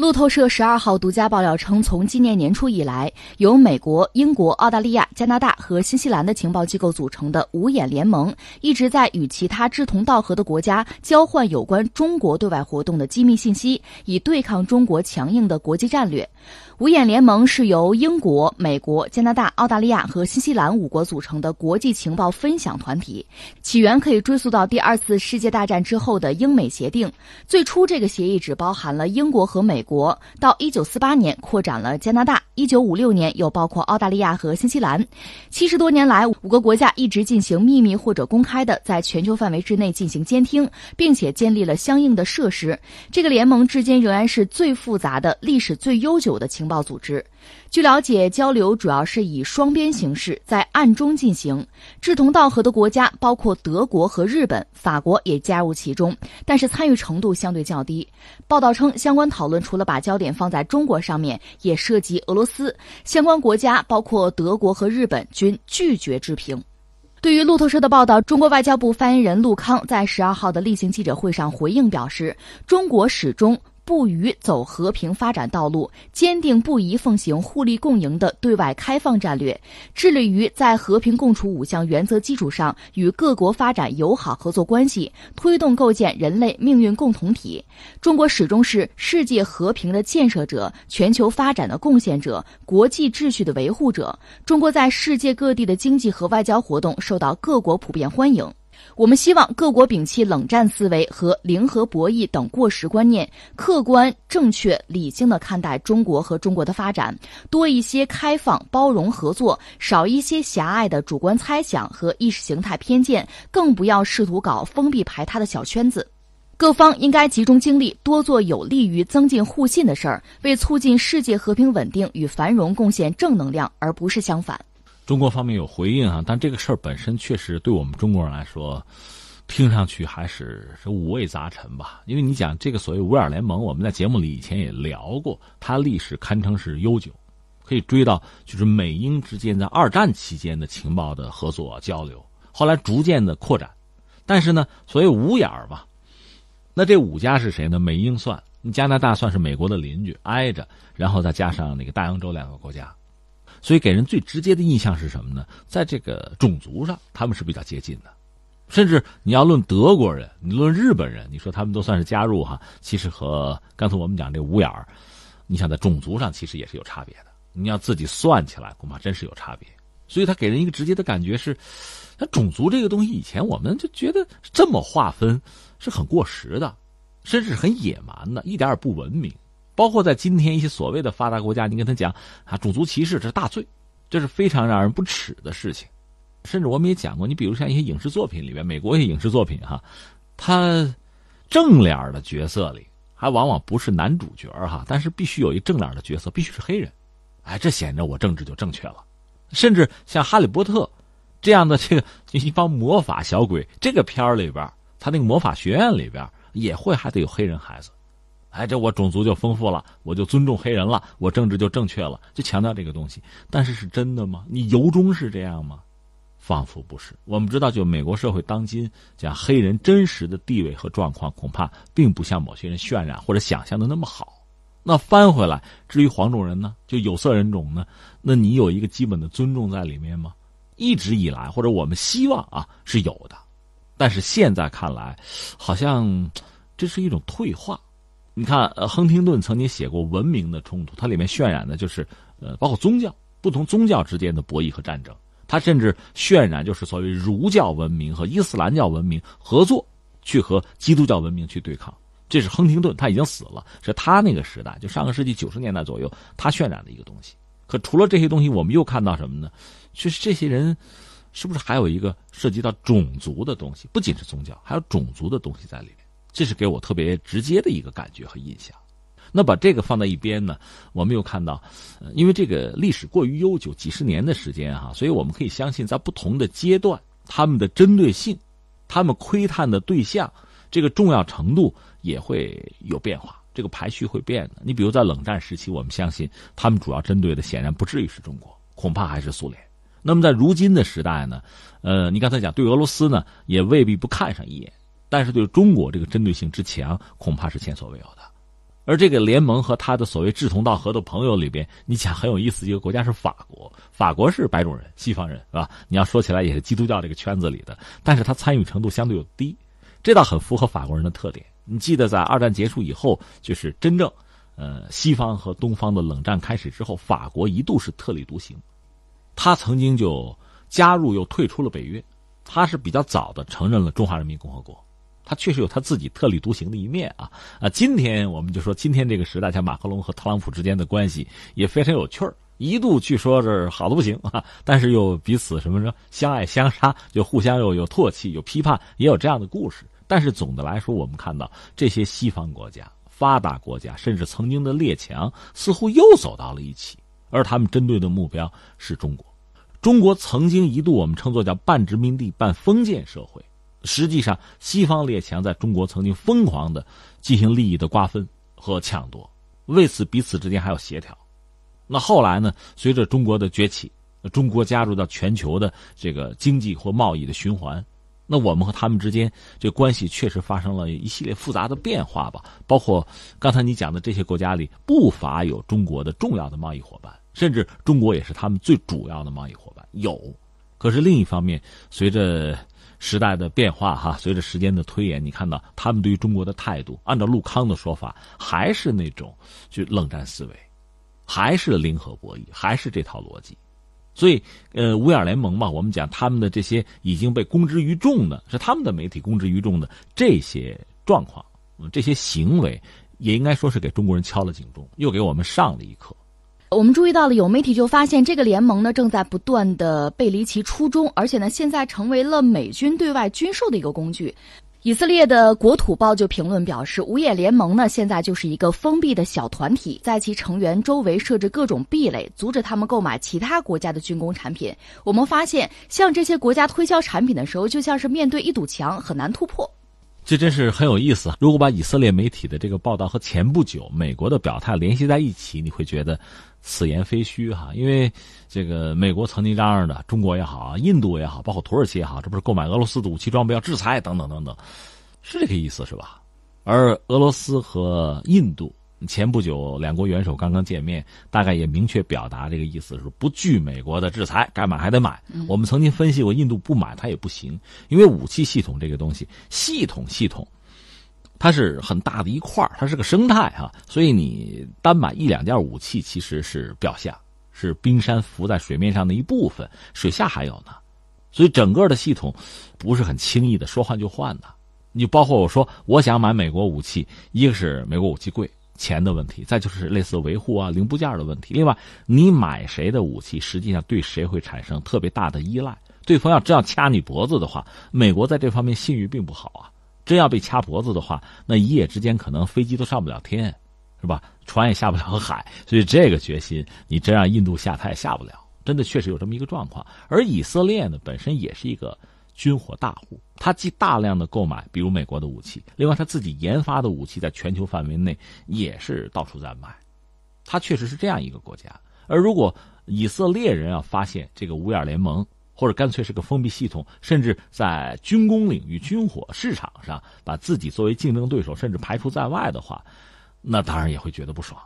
路透社十二号独家爆料称，从今年年初以来，由美国、英国、澳大利亚、加拿大和新西兰的情报机构组成的“五眼联盟”一直在与其他志同道合的国家交换有关中国对外活动的机密信息，以对抗中国强硬的国际战略。五眼联盟是由英国、美国、加拿大、澳大利亚和新西兰五国组成的国际情报分享团体，起源可以追溯到第二次世界大战之后的英美协定。最初，这个协议只包含了英国和美，国到一九四八年扩展了加拿大，一九五六年又包括澳大利亚和新西兰。七十多年来，五个国家一直进行秘密或者公开的在全球范围之内进行监听，并且建立了相应的设施。这个联盟至今仍然是最复杂的、历史最悠久的情。报组织，据了解，交流主要是以双边形式在暗中进行。志同道合的国家包括德国和日本，法国也加入其中，但是参与程度相对较低。报道称，相关讨论除了把焦点放在中国上面，也涉及俄罗斯。相关国家包括德国和日本均拒绝置评。对于路透社的报道，中国外交部发言人陆康在十二号的例行记者会上回应表示，中国始终。不渝走和平发展道路，坚定不移奉行互利共赢的对外开放战略，致力于在和平共处五项原则基础上与各国发展友好合作关系，推动构建人类命运共同体。中国始终是世界和平的建设者、全球发展的贡献者、国际秩序的维护者。中国在世界各地的经济和外交活动受到各国普遍欢迎。我们希望各国摒弃冷战思维和零和博弈等过时观念，客观、正确、理性的看待中国和中国的发展，多一些开放、包容、合作，少一些狭隘的主观猜想和意识形态偏见，更不要试图搞封闭排他的小圈子。各方应该集中精力，多做有利于增进互信的事儿，为促进世界和平稳定与繁荣贡献正能量，而不是相反。中国方面有回应啊，但这个事儿本身确实对我们中国人来说，听上去还是是五味杂陈吧。因为你讲这个所谓五眼联盟，我们在节目里以前也聊过，它历史堪称是悠久，可以追到就是美英之间在二战期间的情报的合作交流，后来逐渐的扩展。但是呢，所谓五眼儿吧，那这五家是谁呢？美英算，加拿大算是美国的邻居，挨着，然后再加上那个大洋洲两个国家。所以给人最直接的印象是什么呢？在这个种族上，他们是比较接近的，甚至你要论德国人，你论日本人，你说他们都算是加入哈，其实和刚才我们讲这五眼儿，你想在种族上其实也是有差别的。你要自己算起来，恐怕真是有差别。所以他给人一个直接的感觉是，那种族这个东西，以前我们就觉得这么划分是很过时的，甚至很野蛮的，一点也不文明。包括在今天一些所谓的发达国家，你跟他讲啊，种族歧视这是大罪，这是非常让人不耻的事情。甚至我们也讲过，你比如像一些影视作品里面，美国一些影视作品哈，他正脸的角色里还往往不是男主角哈，但是必须有一正脸的角色，必须是黑人。哎，这显着我政治就正确了。甚至像《哈利波特》这样的这个一帮魔法小鬼，这个片儿里边，他那个魔法学院里边也会还得有黑人孩子。哎，这我种族就丰富了，我就尊重黑人了，我政治就正确了，就强调这个东西。但是是真的吗？你由衷是这样吗？仿佛不是。我们知道，就美国社会当今讲黑人真实的地位和状况，恐怕并不像某些人渲染或者想象的那么好。那翻回来，至于黄种人呢，就有色人种呢，那你有一个基本的尊重在里面吗？一直以来，或者我们希望啊是有的，但是现在看来，好像这是一种退化。你看，呃，亨廷顿曾经写过《文明的冲突》，它里面渲染的就是，呃，包括宗教不同宗教之间的博弈和战争。他甚至渲染就是所谓儒教文明和伊斯兰教文明合作，去和基督教文明去对抗。这是亨廷顿，他已经死了，是他那个时代，就上个世纪九十年代左右，他渲染的一个东西。可除了这些东西，我们又看到什么呢？就是这些人，是不是还有一个涉及到种族的东西？不仅是宗教，还有种族的东西在里面。这是给我特别直接的一个感觉和印象。那把这个放在一边呢，我们又看到，因为这个历史过于悠久，几十年的时间哈，所以我们可以相信，在不同的阶段，他们的针对性、他们窥探的对象，这个重要程度也会有变化，这个排序会变的。你比如在冷战时期，我们相信他们主要针对的显然不至于是中国，恐怕还是苏联。那么在如今的时代呢，呃，你刚才讲对俄罗斯呢，也未必不看上一眼。但是对中国这个针对性之强，恐怕是前所未有的。而这个联盟和他的所谓志同道合的朋友里边，你想很有意思，一个国家是法国，法国是白种人、西方人，是吧？你要说起来也是基督教这个圈子里的，但是他参与程度相对又低，这倒很符合法国人的特点。你记得在二战结束以后，就是真正，呃，西方和东方的冷战开始之后，法国一度是特立独行，他曾经就加入又退出了北约，他是比较早的承认了中华人民共和国。他确实有他自己特立独行的一面啊啊！今天我们就说，今天这个时代，像马克龙和特朗普之间的关系也非常有趣儿。一度据说是好的不行啊，但是又彼此什么着相爱相杀，就互相又有唾弃、有批判，也有这样的故事。但是总的来说，我们看到这些西方国家、发达国家，甚至曾经的列强，似乎又走到了一起，而他们针对的目标是中国。中国曾经一度我们称作叫半殖民地半封建社会。实际上，西方列强在中国曾经疯狂的进行利益的瓜分和抢夺，为此彼此之间还要协调。那后来呢？随着中国的崛起，中国加入到全球的这个经济或贸易的循环，那我们和他们之间这关系确实发生了一系列复杂的变化吧。包括刚才你讲的这些国家里，不乏有中国的重要的贸易伙伴，甚至中国也是他们最主要的贸易伙伴。有，可是另一方面，随着时代的变化，哈，随着时间的推演，你看到他们对于中国的态度，按照陆康的说法，还是那种就冷战思维，还是零和博弈，还是这套逻辑。所以，呃，五眼联盟嘛，我们讲他们的这些已经被公之于众的，是他们的媒体公之于众的这些状况，这些行为，也应该说是给中国人敲了警钟，又给我们上了一课。我们注意到了，有媒体就发现这个联盟呢正在不断的背离其初衷，而且呢现在成为了美军对外军售的一个工具。以色列的国土报就评论表示，五眼联盟呢现在就是一个封闭的小团体，在其成员周围设置各种壁垒，阻止他们购买其他国家的军工产品。我们发现，向这些国家推销产品的时候，就像是面对一堵墙，很难突破。这真是很有意思。如果把以色列媒体的这个报道和前不久美国的表态联系在一起，你会觉得。此言非虚哈，因为这个美国曾经嚷嚷的，中国也好，印度也好，包括土耳其也好，这不是购买俄罗斯的武器装备要制裁等等等等，是这个意思是吧？而俄罗斯和印度前不久两国元首刚刚见面，大概也明确表达这个意思，是不惧美国的制裁，该买还得买。我们曾经分析过，印度不买它也不行，因为武器系统这个东西，系统系统。它是很大的一块它是个生态哈，所以你单买一两件武器其实是表象，是冰山浮在水面上的一部分，水下还有呢，所以整个的系统不是很轻易的说换就换的。你包括我说我想买美国武器，一个是美国武器贵，钱的问题，再就是类似维护啊零部件的问题。另外，你买谁的武器，实际上对谁会产生特别大的依赖。对方要真要掐你脖子的话，美国在这方面信誉并不好啊。真要被掐脖子的话，那一夜之间可能飞机都上不了天，是吧？船也下不了海。所以这个决心，你真让印度下，他也下不了。真的确实有这么一个状况。而以色列呢，本身也是一个军火大户，他既大量的购买，比如美国的武器，另外他自己研发的武器在全球范围内也是到处在卖。他确实是这样一个国家。而如果以色列人要发现这个五眼联盟，或者干脆是个封闭系统，甚至在军工领域、军火市场上把自己作为竞争对手，甚至排除在外的话，那当然也会觉得不爽。